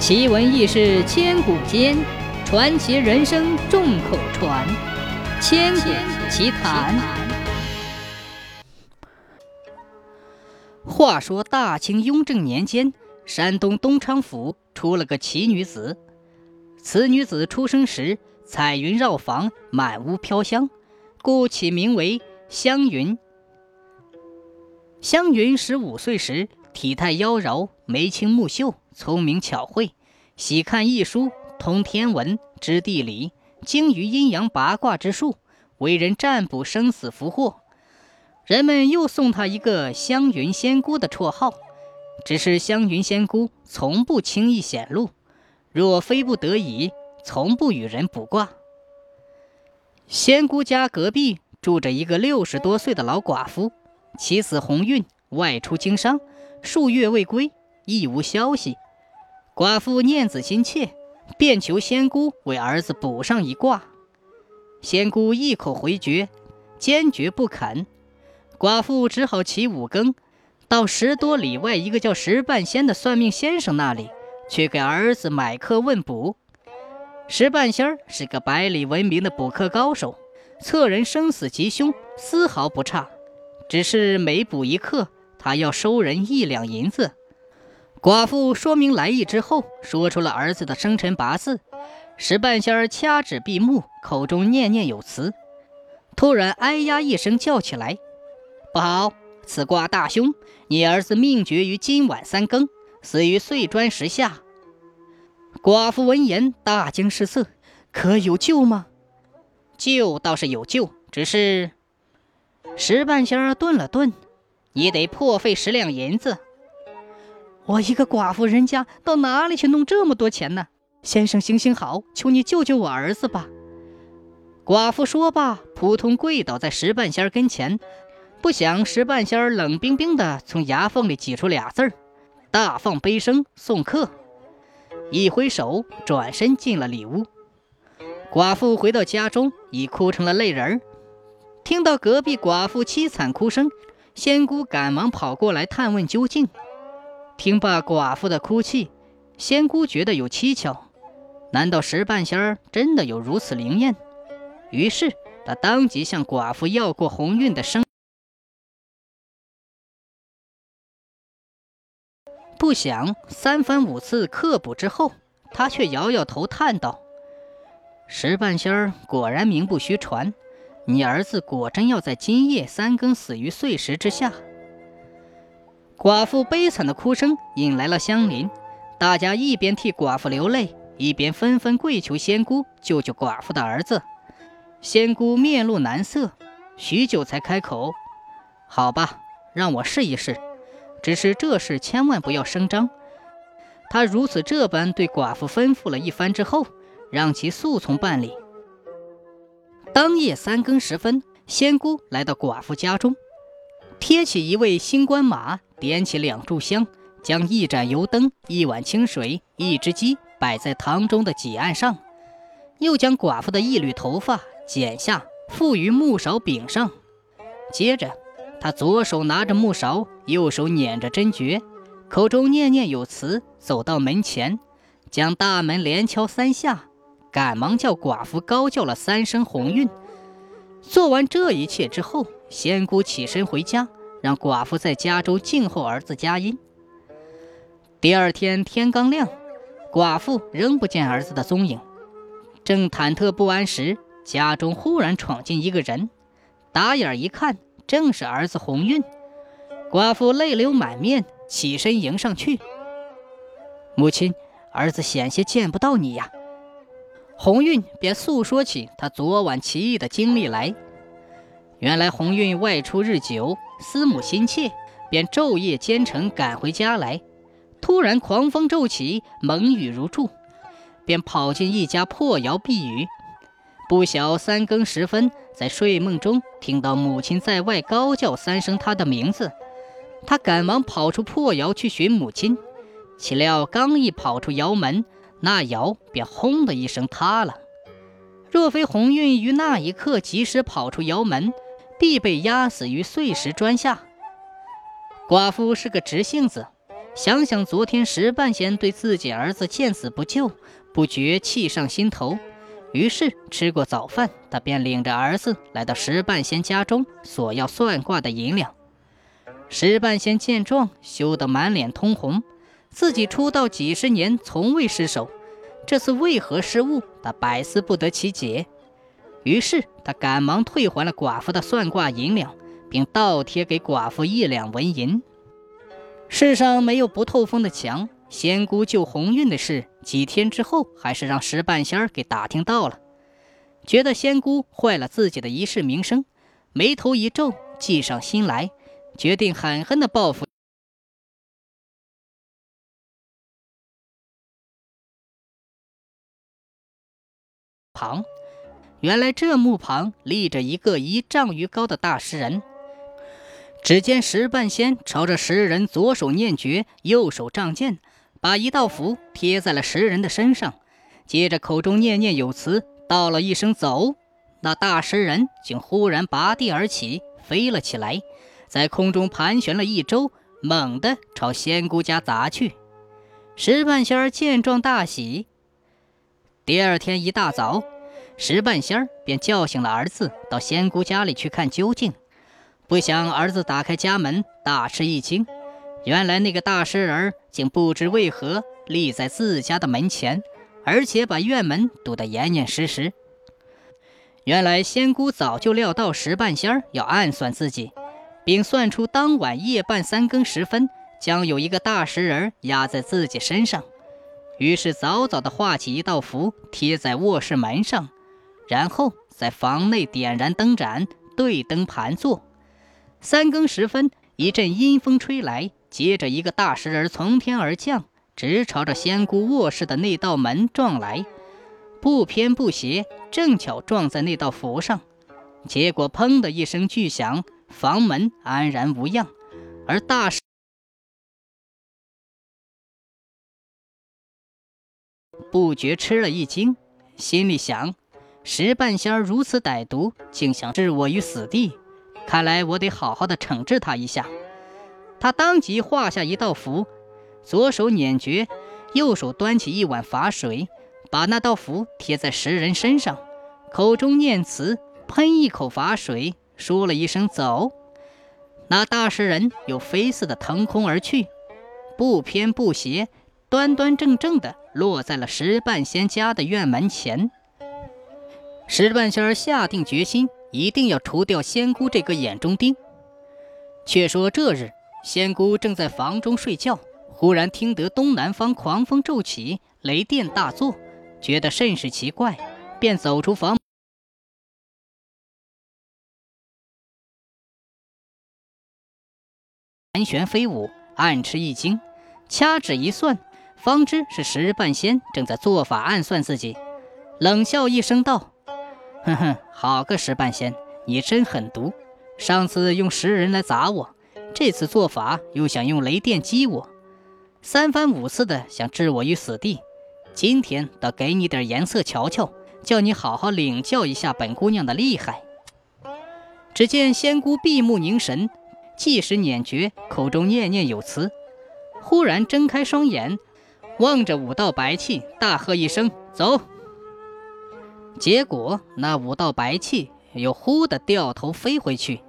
奇闻异事千古间，传奇人生众口传。千古奇谈。话说大清雍正年间，山东东昌府出了个奇女子。此女子出生时，彩云绕房，满屋飘香，故起名为香云。香云十五岁时，体态妖娆，眉清目秀。聪明巧慧，喜看易书，通天文，知地理，精于阴阳八卦之术，为人占卜生死福祸。人们又送他一个“香云仙姑”的绰号。只是香云仙姑从不轻易显露，若非不得已，从不与人卜卦。仙姑家隔壁住着一个六十多岁的老寡妇，妻子鸿运外出经商，数月未归，亦无消息。寡妇念子心切，便求仙姑为儿子卜上一卦。仙姑一口回绝，坚决不肯。寡妇只好起五更，到十多里外一个叫石半仙的算命先生那里，去给儿子买课问卜。石半仙儿是个百里闻名的卜课高手，测人生死吉凶丝毫不差。只是每卜一课，他要收人一两银子。寡妇说明来意之后，说出了儿子的生辰八字。石半仙儿掐指闭目，口中念念有词。突然，哎呀一声叫起来：“不好！此卦大凶！你儿子命绝于今晚三更，死于碎砖石下。”寡妇闻言大惊失色：“可有救吗？”“救倒是有救，只是……”石半仙儿顿了顿：“你得破费十两银子。”我一个寡妇人家，到哪里去弄这么多钱呢？先生行行好，求你救救我儿子吧！寡妇说罢，扑通跪倒在石半仙跟前。不想石半仙冷冰冰的从牙缝里挤出俩字儿：“大放悲声，送客。”一挥手，转身进了里屋。寡妇回到家中，已哭成了泪人儿。听到隔壁寡妇凄惨哭声，仙姑赶忙跑过来探问究竟。听罢寡妇的哭泣，仙姑觉得有蹊跷，难道石半仙儿真的有如此灵验？于是她当即向寡妇要过鸿运的生。不想三番五次刻卜之后，她却摇摇头叹道：“石半仙儿果然名不虚传，你儿子果真要在今夜三更死于碎石之下。”寡妇悲惨的哭声引来了乡邻，大家一边替寡妇流泪，一边纷纷跪求仙姑救救寡妇的儿子。仙姑面露难色，许久才开口：“好吧，让我试一试。只是这事千万不要声张。”他如此这般对寡妇吩咐了一番之后，让其速从办理。当夜三更时分，仙姑来到寡妇家中。贴起一位新官马，点起两炷香，将一盏油灯、一碗清水、一只鸡摆在堂中的几案上，又将寡妇的一缕头发剪下，附于木勺柄上。接着，他左手拿着木勺，右手捻着针诀，口中念念有词，走到门前，将大门连敲三下，赶忙叫寡妇高叫了三声“鸿运”。做完这一切之后，仙姑起身回家，让寡妇在家中静候儿子佳音。第二天天刚亮，寡妇仍不见儿子的踪影，正忐忑不安时，家中忽然闯进一个人，打眼一看，正是儿子鸿运。寡妇泪流满面，起身迎上去：“母亲，儿子险些见不到你呀。”鸿运便诉说起他昨晚奇异的经历来。原来鸿运外出日久，思母心切，便昼夜兼程赶回家来。突然狂风骤起，猛雨如注，便跑进一家破窑避雨。不晓三更时分，在睡梦中听到母亲在外高叫三声他的名字，他赶忙跑出破窑去寻母亲。岂料刚一跑出窑门，那窑便轰的一声塌了。若非鸿运于那一刻及时跑出窑门，必被压死于碎石砖下。寡妇是个直性子，想想昨天石半仙对自己儿子见死不救，不觉气上心头。于是吃过早饭，他便领着儿子来到石半仙家中索要算卦的银两。石半仙见状，羞得满脸通红，自己出道几十年，从未失手，这次为何失误？他百思不得其解。于是他赶忙退还了寡妇的算卦银两，并倒贴给寡妇一两纹银。世上没有不透风的墙。仙姑救鸿运的事，几天之后还是让石半仙儿给打听到了，觉得仙姑坏了自己的一世名声，眉头一皱，计上心来，决定狠狠的报复。旁，原来这墓旁立着一个一丈余高的大石人。只见石半仙朝着石人左手念诀，右手仗剑。把一道符贴在了石人的身上，接着口中念念有词，道了一声“走”，那大石人竟忽然拔地而起，飞了起来，在空中盘旋了一周，猛地朝仙姑家砸去。石半仙见状大喜。第二天一大早，石半仙便叫醒了儿子，到仙姑家里去看究竟。不想儿子打开家门，大吃一惊。原来那个大石人竟不知为何立在自家的门前，而且把院门堵得严严实实。原来仙姑早就料到石半仙要暗算自己，并算出当晚夜半三更时分将有一个大石人压在自己身上，于是早早的画起一道符贴在卧室门上，然后在房内点燃灯盏，对灯盘坐。三更时分，一阵阴风吹来。接着，一个大石人从天而降，直朝着仙姑卧室的那道门撞来，不偏不斜，正巧撞在那道符上。结果，砰的一声巨响，房门安然无恙。而大石不觉吃了一惊，心里想：石半仙如此歹毒，竟想置我于死地，看来我得好好的惩治他一下。他当即画下一道符，左手捻诀，右手端起一碗法水，把那道符贴在石人身上，口中念词，喷一口法水，说了一声“走”，那大石人又飞似的腾空而去，不偏不斜，端端正正的落在了石半仙家的院门前。石半仙儿下定决心，一定要除掉仙姑这个眼中钉。却说这日。仙姑正在房中睡觉，忽然听得东南方狂风骤起，雷电大作，觉得甚是奇怪，便走出房，盘旋飞舞，暗吃一惊，掐指一算，方知是石半仙正在做法暗算自己，冷笑一声道：“哼哼，好个石半仙，你真狠毒！上次用石人来砸我。”这次做法又想用雷电击我，三番五次的想置我于死地。今天倒给你点颜色瞧瞧，叫你好好领教一下本姑娘的厉害。只见仙姑闭目凝神，计时捻诀，口中念念有词，忽然睁开双眼，望着五道白气，大喝一声：“走！”结果那五道白气又忽的掉头飞回去。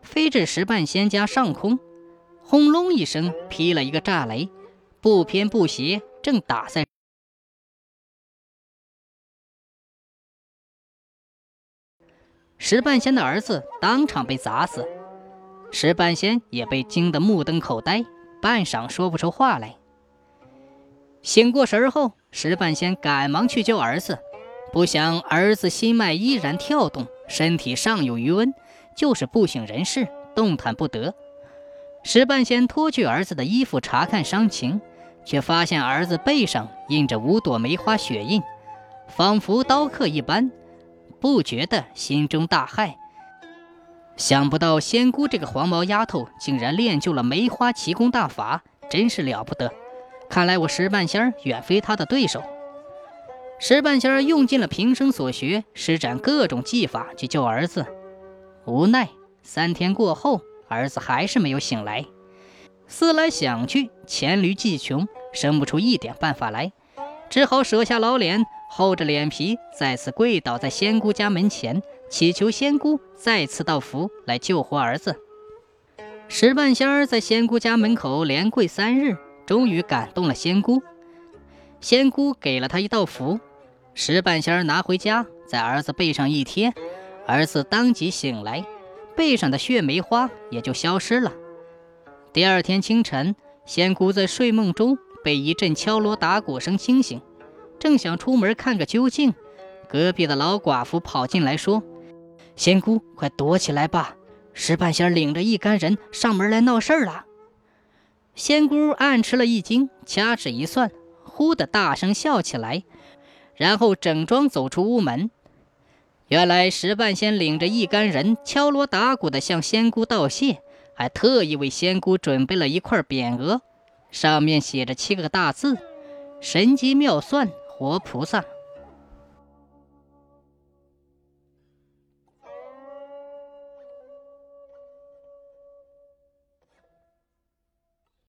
飞至石半仙家上空，轰隆一声劈了一个炸雷，不偏不斜，正打在石半仙的儿子，当场被砸死。石半仙也被惊得目瞪口呆，半晌说不出话来。醒过神后，石半仙赶忙去救儿子，不想儿子心脉依然跳动，身体尚有余温。就是不省人事，动弹不得。石半仙脱去儿子的衣服查看伤情，却发现儿子背上印着五朵梅花血印，仿佛刀刻一般，不觉得心中大骇。想不到仙姑这个黄毛丫头竟然练就了梅花奇功大法，真是了不得。看来我石半仙远非她的对手。石半仙用尽了平生所学，施展各种技法去救儿子。无奈，三天过后，儿子还是没有醒来。思来想去，黔驴技穷，生不出一点办法来，只好舍下老脸，厚着脸皮再次跪倒在仙姑家门前，祈求仙姑再次到福来救活儿子。石半仙儿在仙姑家门口连跪三日，终于感动了仙姑。仙姑给了他一道符，石半仙拿回家，在儿子背上一贴，儿子当即醒来，背上的血梅花也就消失了。第二天清晨，仙姑在睡梦中被一阵敲锣打鼓声惊醒，正想出门看个究竟，隔壁的老寡妇跑进来说：“仙姑，快躲起来吧！石半仙领着一干人上门来闹事儿了。”仙姑暗吃了一惊，掐指一算。忽的大声笑起来，然后整装走出屋门。原来石半仙领着一干人敲锣打鼓的向仙姑道谢，还特意为仙姑准备了一块匾额，上面写着七个大字：“神机妙算，活菩萨。”